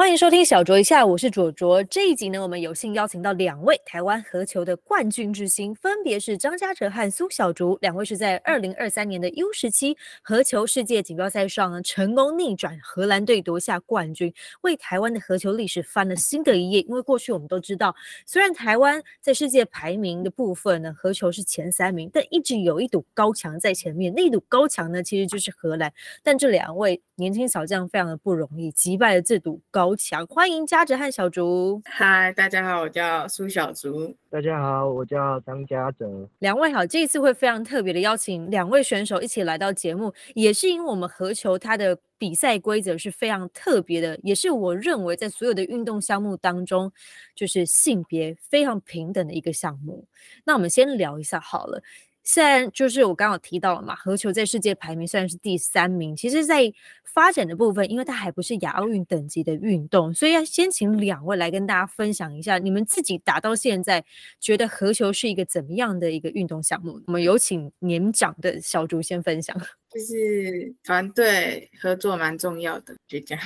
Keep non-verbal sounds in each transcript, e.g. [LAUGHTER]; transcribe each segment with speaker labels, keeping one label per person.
Speaker 1: 欢迎收听小卓一下，我是卓卓。这一集呢，我们有幸邀请到两位台湾合球的冠军之星，分别是张家哲和苏小竹。两位是在二零二三年的 U 十七合球世界锦标赛上呢，成功逆转荷兰队夺下冠军，为台湾的合球历史翻了新的一页。因为过去我们都知道，虽然台湾在世界排名的部分呢，合球是前三名，但一直有一堵高墙在前面。那一堵高墙呢，其实就是荷兰。但这两位年轻小将非常的不容易，击败了这堵高。强欢迎嘉哲和小竹。
Speaker 2: 嗨，大家好，我叫苏小竹。
Speaker 3: 大家好，我叫张嘉哲。
Speaker 1: 两位好，这一次会非常特别的邀请两位选手一起来到节目，也是因为我们合球它的比赛规则是非常特别的，也是我认为在所有的运动项目当中，就是性别非常平等的一个项目。那我们先聊一下好了。现在就是我刚刚提到了嘛，何球在世界排名虽然是第三名，其实，在发展的部分，因为它还不是亚奥运等级的运动，所以要先请两位来跟大家分享一下，你们自己打到现在，觉得何球是一个怎么样的一个运动项目？我们有请年长的小竹先分享。[LAUGHS]
Speaker 2: 就是团队合作蛮重要的，就这样，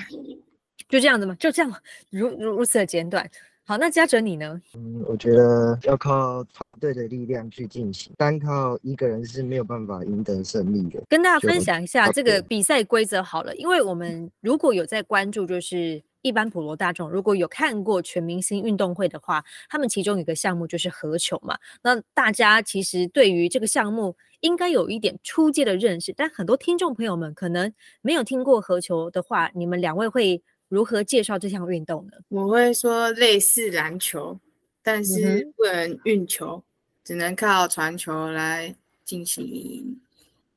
Speaker 1: 就这样子嘛？就这样，如如如此的简短。好，那嘉哲你呢？
Speaker 3: 嗯，我觉得要靠团队的力量去进行，单靠一个人是没有办法赢得胜利的。
Speaker 1: 跟大家分享一下这个比赛规则好了，因为我们如果有在关注，就是一般普罗大众如果有看过全明星运动会的话，他们其中有个项目就是合球嘛。那大家其实对于这个项目应该有一点初阶的认识，但很多听众朋友们可能没有听过合球的话，你们两位会。如何介绍这项运动呢？
Speaker 2: 我会说类似篮球，但是不能运球，只能靠传球来进行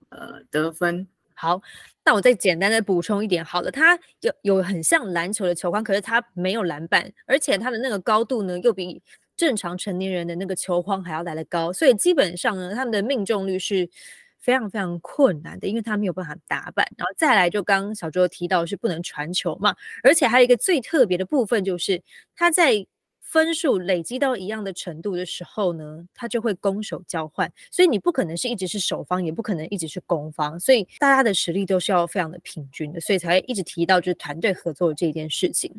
Speaker 2: 呃得分。
Speaker 1: 好，那我再简单的补充一点，好了，它有有很像篮球的球框，可是它没有篮板，而且它的那个高度呢，又比正常成年人的那个球框还要来得高，所以基本上呢，他们的命中率是。非常非常困难的，因为他没有办法打板，然后再来就刚小周提到是不能传球嘛，而且还有一个最特别的部分就是他在分数累积到一样的程度的时候呢，他就会攻守交换，所以你不可能是一直是守方，也不可能一直是攻方，所以大家的实力都是要非常的平均的，所以才会一直提到就是团队合作这件事情。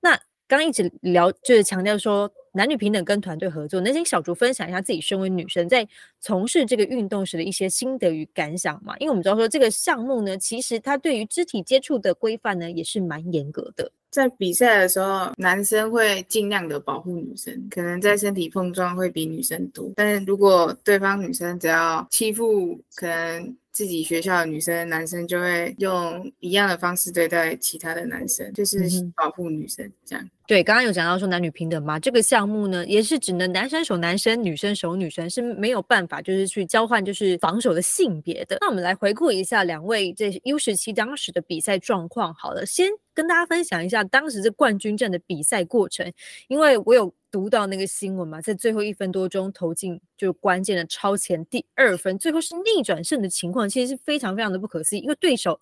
Speaker 1: 那刚一直聊就是强调说。男女平等跟团队合作，能请小竹分享一下自己身为女生在从事这个运动时的一些心得与感想嘛？因为我们知道说这个项目呢，其实它对于肢体接触的规范呢也是蛮严格的。
Speaker 2: 在比赛的时候，男生会尽量的保护女生，可能在身体碰撞会比女生多。但是如果对方女生只要欺负，可能。自己学校的女生、男生就会用一样的方式对待其他的男生，就是保护女生这样。
Speaker 1: 对，刚刚有讲到说男女平等嘛，这个项目呢也是只能男生守男生，女生守女生，是没有办法就是去交换就是防守的性别的。那我们来回顾一下两位这 U 十七当时的比赛状况。好了，先跟大家分享一下当时这冠军战的比赛过程，因为我有。读到那个新闻嘛，在最后一分多钟投进就关键的超前第二分，最后是逆转胜的情况，其实是非常非常的不可思议，因为对手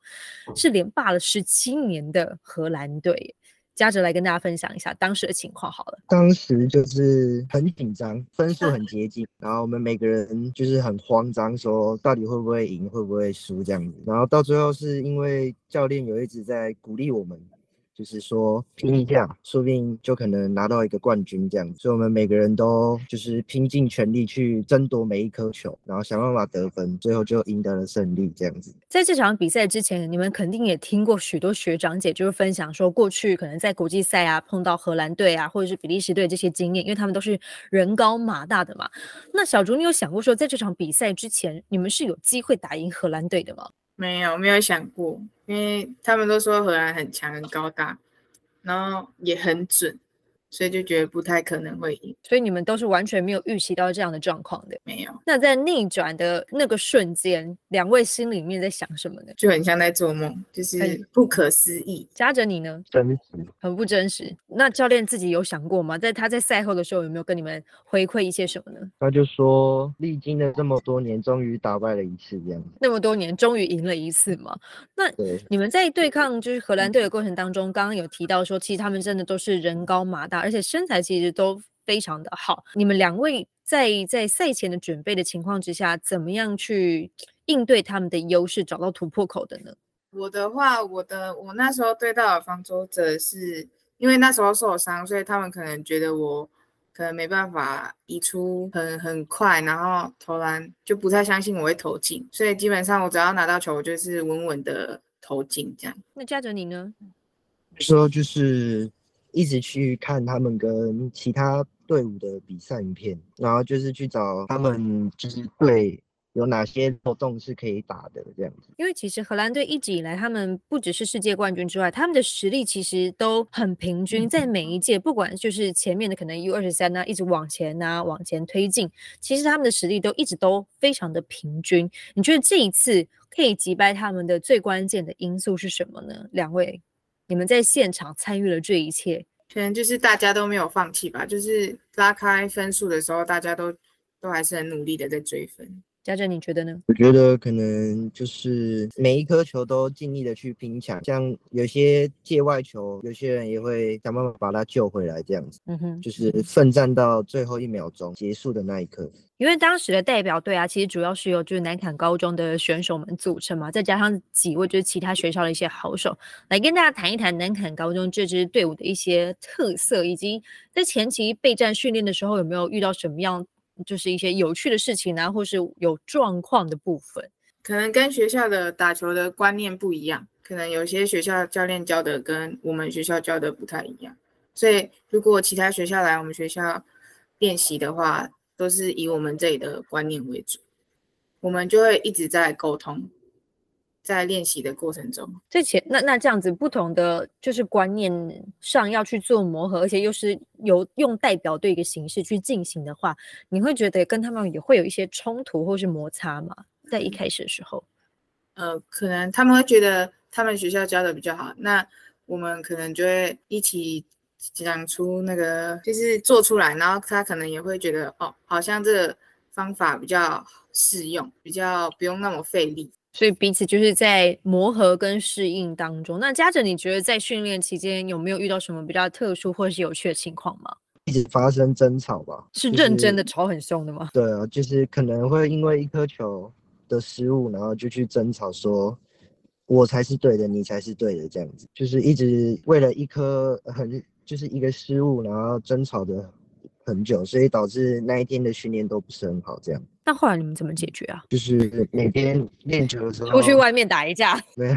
Speaker 1: 是连霸了十七年的荷兰队。嘉哲来跟大家分享一下当时的情况好了。
Speaker 3: 当时就是很紧张，分数很 [LAUGHS] 接近，然后我们每个人就是很慌张，说到底会不会赢，会不会输这样子。然后到最后是因为教练有一直在鼓励我们。就是说拼一下，说不定就可能拿到一个冠军这样子。所以我们每个人都就是拼尽全力去争夺每一颗球，然后想办法得分，最后就赢得了胜利这样子。
Speaker 1: 在这场比赛之前，你们肯定也听过许多学长姐就是分享说，过去可能在国际赛啊碰到荷兰队啊或者是比利时队这些经验，因为他们都是人高马大的嘛。那小竹，你有想过说，在这场比赛之前，你们是有机会打赢荷兰队的吗？
Speaker 2: 没有，没有想过，因为他们都说荷兰很强、很高大，然后也很准。所以就觉得不太可能会赢，
Speaker 1: 所以你们都是完全没有预期到这样的状况的，
Speaker 2: 没有。
Speaker 1: 那在逆转的那个瞬间，两位心里面在想什么呢？
Speaker 2: 就很像在做梦，就是不可思议。
Speaker 1: 夹着你呢？
Speaker 3: 真实，
Speaker 1: 很不真实。那教练自己有想过吗？在他在赛后的时候有没有跟你们回馈一些什么呢？
Speaker 3: 他就说，历经了这么多年，终于打败了一次，这样。
Speaker 1: 那么多年，终于赢了一次嘛？那你们在对抗就是荷兰队的过程当中，刚刚有提到说，其实他们真的都是人高马大。而且身材其实都非常的好。你们两位在在赛前的准备的情况之下，怎么样去应对他们的优势，找到突破口的呢？
Speaker 2: 我的话，我的我那时候对到的方舟者是因为那时候受伤，所以他们可能觉得我可能没办法移出很很快，然后投篮就不太相信我会投进，所以基本上我只要拿到球，我就是稳稳的投进这样。
Speaker 1: 那嘉哲你呢？
Speaker 3: 说就是一直去看他们跟其他队伍的比赛影片，然后就是去找他们就是对。有哪些活动是可以打的这样子？
Speaker 1: 因为其实荷兰队一直以来，他们不只是世界冠军之外，他们的实力其实都很平均，在每一届，不管就是前面的可能 U 二十三呢，一直往前啊，往前推进，其实他们的实力都一直都非常的平均。你觉得这一次可以击败他们的最关键的因素是什么呢？两位，你们在现场参与了这一切，
Speaker 2: 可能就是大家都没有放弃吧，就是拉开分数的时候，大家都都还是很努力的在追分。
Speaker 1: 嘉正，你觉得呢？
Speaker 3: 我觉得可能就是每一颗球都尽力的去拼抢，像有些界外球，有些人也会想办法把它救回来，这样子。嗯哼，就是奋战到最后一秒钟结束的那一刻。
Speaker 1: 因为当时的代表队啊，其实主要是由就是南坎高中的选手们组成嘛，再加上几位就是其他学校的一些好手，来跟大家谈一谈南坎高中这支队伍的一些特色，以及在前期备战训练的时候有没有遇到什么样。就是一些有趣的事情啊，或是有状况的部分，
Speaker 2: 可能跟学校的打球的观念不一样，可能有些学校教练教的跟我们学校教的不太一样，所以如果其他学校来我们学校练习的话，都是以我们这里的观念为主，我们就会一直在沟通。在练习的过程中，
Speaker 1: 这前那那这样子不同的就是观念上要去做磨合，而且又是有用代表队一个形式去进行的话，你会觉得跟他们也会有一些冲突或是摩擦吗？在一开始的时候，
Speaker 2: 呃，可能他们会觉得他们学校教的比较好，那我们可能就会一起讲出那个就是做出来，然后他可能也会觉得哦，好像这个方法比较适用，比较不用那么费力。
Speaker 1: 所以彼此就是在磨合跟适应当中。那嘉哲，你觉得在训练期间有没有遇到什么比较特殊或是有趣的情况吗？
Speaker 3: 一直发生争吵吧？
Speaker 1: 是认真的吵很凶的吗？
Speaker 3: 对啊，就是可能会因为一颗球的失误，然后就去争吵，说我才是对的，你才是对的，这样子，就是一直为了一颗很就是一个失误，然后争吵的很久，所以导致那一天的训练都不是很好，这样。
Speaker 1: 那后来你们怎么解决啊？
Speaker 3: 就是每天练球的时候，
Speaker 1: 出去外面打一架，[LAUGHS]
Speaker 3: 对，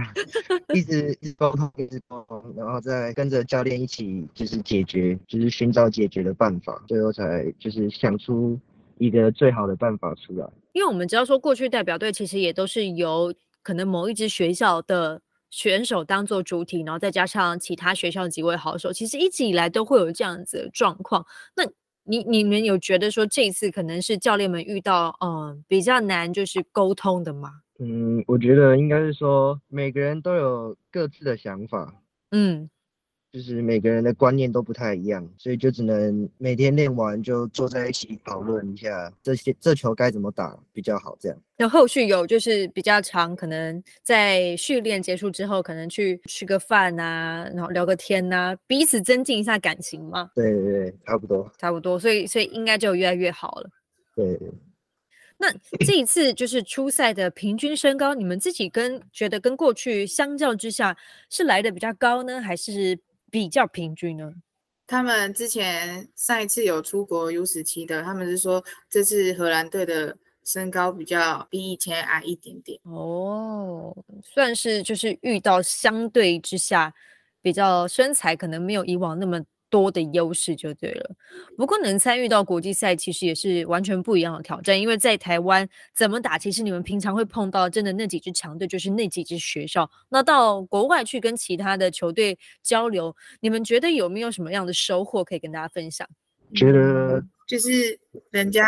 Speaker 3: 一直一直沟通，一直沟通，然后再跟着教练一起，就是解决，就是寻找解决的办法，最后才就是想出一个最好的办法出来。
Speaker 1: 因为我们知道说，过去代表队其实也都是由可能某一支学校的选手当做主体，然后再加上其他学校的几位好手，其实一直以来都会有这样子的状况。那你你们有觉得说这一次可能是教练们遇到嗯比较难就是沟通的吗？
Speaker 3: 嗯，我觉得应该是说每个人都有各自的想法，嗯。就是每个人的观念都不太一样，所以就只能每天练完就坐在一起讨论一下这些这球该怎么打比较好，这样。
Speaker 1: 那后续有就是比较长，可能在训练结束之后，可能去吃个饭啊，然后聊个天呐，彼此增进一下感情吗？
Speaker 3: 对对对，差不多，
Speaker 1: 差不多，所以所以应该就越来越好了。
Speaker 3: 对。
Speaker 1: 那这一次就是初赛的平均身高，你们自己跟觉得跟过去相较之下是来的比较高呢，还是？比较平均呢？
Speaker 2: 他们之前上一次有出国 U 十七的，他们是说这次荷兰队的身高比较比以前矮一点点
Speaker 1: 哦，算是就是遇到相对之下比较身材可能没有以往那么。多的优势就对了，不过能参与到国际赛，其实也是完全不一样的挑战。因为在台湾怎么打，其实你们平常会碰到真的那几支强队，就是那几支学校。那到国外去跟其他的球队交流，你们觉得有没有什么样的收获可以跟大家分享？
Speaker 3: 觉得
Speaker 2: 就是人家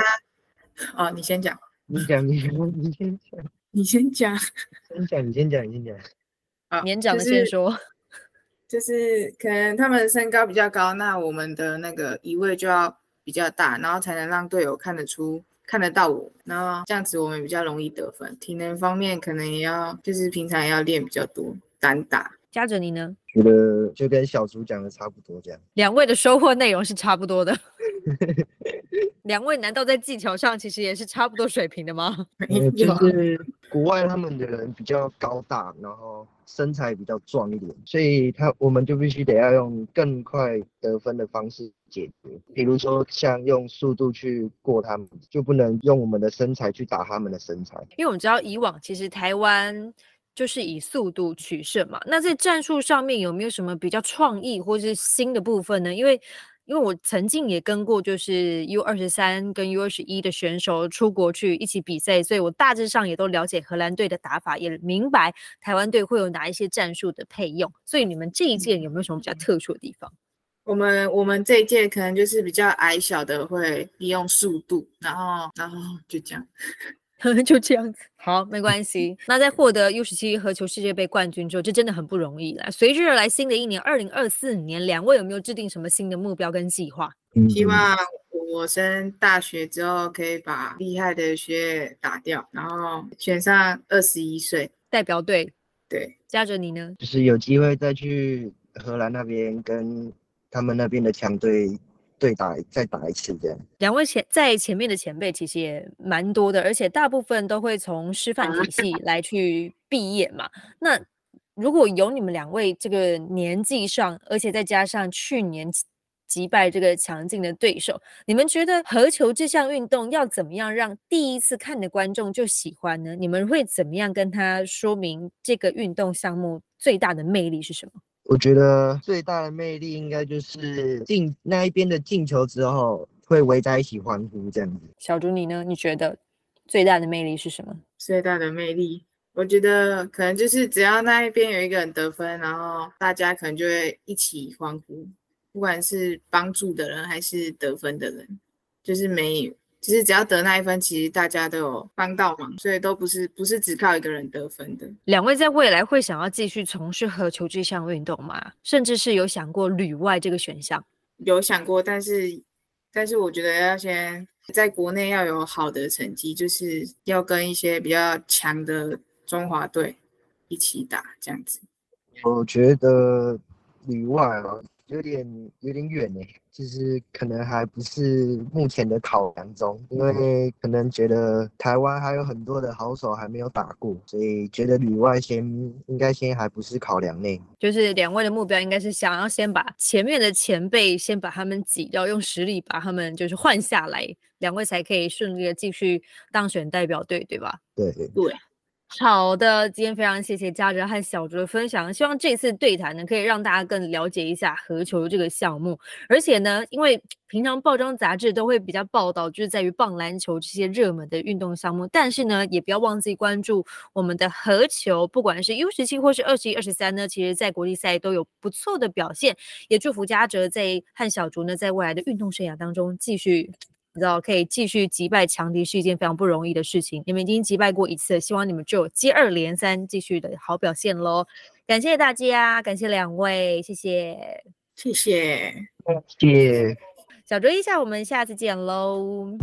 Speaker 2: 哦，你先 [LAUGHS] 讲，
Speaker 3: 你讲，你先，你先讲，
Speaker 2: 你先讲，你
Speaker 3: 先讲，你先讲，你先讲，
Speaker 1: 啊，年长的先说。
Speaker 2: 就是可能他们身高比较高，那我们的那个移位就要比较大，然后才能让队友看得出、看得到我，然后这样子我们比较容易得分。体能方面可能也要，就是平常也要练比较多，单打。
Speaker 1: 嘉哲你呢？
Speaker 3: 觉得就跟小竹讲的差不多这样。
Speaker 1: 两位的收获内容是差不多的。[LAUGHS] 两位难道在技巧上其实也是差不多水平的吗？
Speaker 3: 就是国外他们的人比较高大，然后身材比较壮一点，所以他我们就必须得要用更快得分的方式解决，比如说像用速度去过他们，就不能用我们的身材去打他们的身材。
Speaker 1: 因为我们知道以往其实台湾就是以速度取胜嘛。那在战术上面有没有什么比较创意或是新的部分呢？因为因为我曾经也跟过就是 U 二十三跟 U 二十一的选手出国去一起比赛，所以我大致上也都了解荷兰队的打法，也明白台湾队会有哪一些战术的配用。所以你们这一届有没有什么比较特殊的地方？
Speaker 2: 我们我们这一届可能就是比较矮小的会利用速度，然后然后就这样。[LAUGHS]
Speaker 1: 就这样子，好，没关系。那在获得 U 十七和球世界杯冠军之后，这真的很不容易了。随之而来，新的一年二零二四年，两位有没有制定什么新的目标跟计划？
Speaker 3: 嗯
Speaker 2: 希望我升大学之后可以把厉害的学业打掉，然后选上二十一岁。
Speaker 1: 代表队，
Speaker 2: 对，
Speaker 1: 加着你呢？
Speaker 3: 就是有机会再去荷兰那边跟他们那边的强队对打，再打一次这样。
Speaker 1: 两位前在前面的前辈其实也蛮多的，而且大部分都会从师范体系 [LAUGHS] 来去毕业嘛。那如果有你们两位这个年纪上，而且再加上去年击击败这个强劲的对手，你们觉得合球这项运动要怎么样让第一次看的观众就喜欢呢？你们会怎么样跟他说明这个运动项目最大的魅力是什么？
Speaker 3: 我觉得最大的魅力应该就是进那一边的进球之后，会围在一起欢呼这样子。
Speaker 1: 小竹你呢？你觉得最大的魅力是什么？
Speaker 2: 最大的魅力，我觉得可能就是只要那一边有一个人得分，然后大家可能就会一起欢呼，不管是帮助的人还是得分的人，就是没，其实只要得那一分，其实大家都有帮到忙，所以都不是不是只靠一个人得分的。
Speaker 1: 两位在未来会想要继续从事合球这项运动吗？甚至是有想过旅外这个选项？
Speaker 2: 有想过，但是但是我觉得要先在国内要有好的成绩，就是要跟一些比较强的中华队一起打这样子。
Speaker 3: 我觉得旅外哦，有点有点远呢，就是可能还不是目前的考量中，因为可能觉得台湾还有很多的好手还没有打过，所以觉得里外先应该先还不是考量内。
Speaker 1: 就是两位的目标应该是想要先把前面的前辈先把他们挤掉，用实力把他们就是换下来，两位才可以顺利的继续当选代表队，对吧？
Speaker 3: 对，
Speaker 2: 对，
Speaker 1: 好的，今天非常谢谢嘉哲和小竹的分享，希望这次对谈呢可以让大家更了解一下合球这个项目，而且呢，因为平常报章杂志都会比较报道，就是在于棒篮球这些热门的运动项目，但是呢，也不要忘记关注我们的合球，不管是 U 十七或是二十一、二十三呢，其实在国际赛都有不错的表现，也祝福嘉哲在和小竹呢在未来的运动生涯当中继续。你知道可以继续击败强敌是一件非常不容易的事情。你们已经击败过一次，希望你们就有接二连三继续的好表现喽！感谢大家，感谢两位，谢谢
Speaker 2: 谢谢。
Speaker 3: 谢谢。
Speaker 1: 小酌一下，我们下次见喽。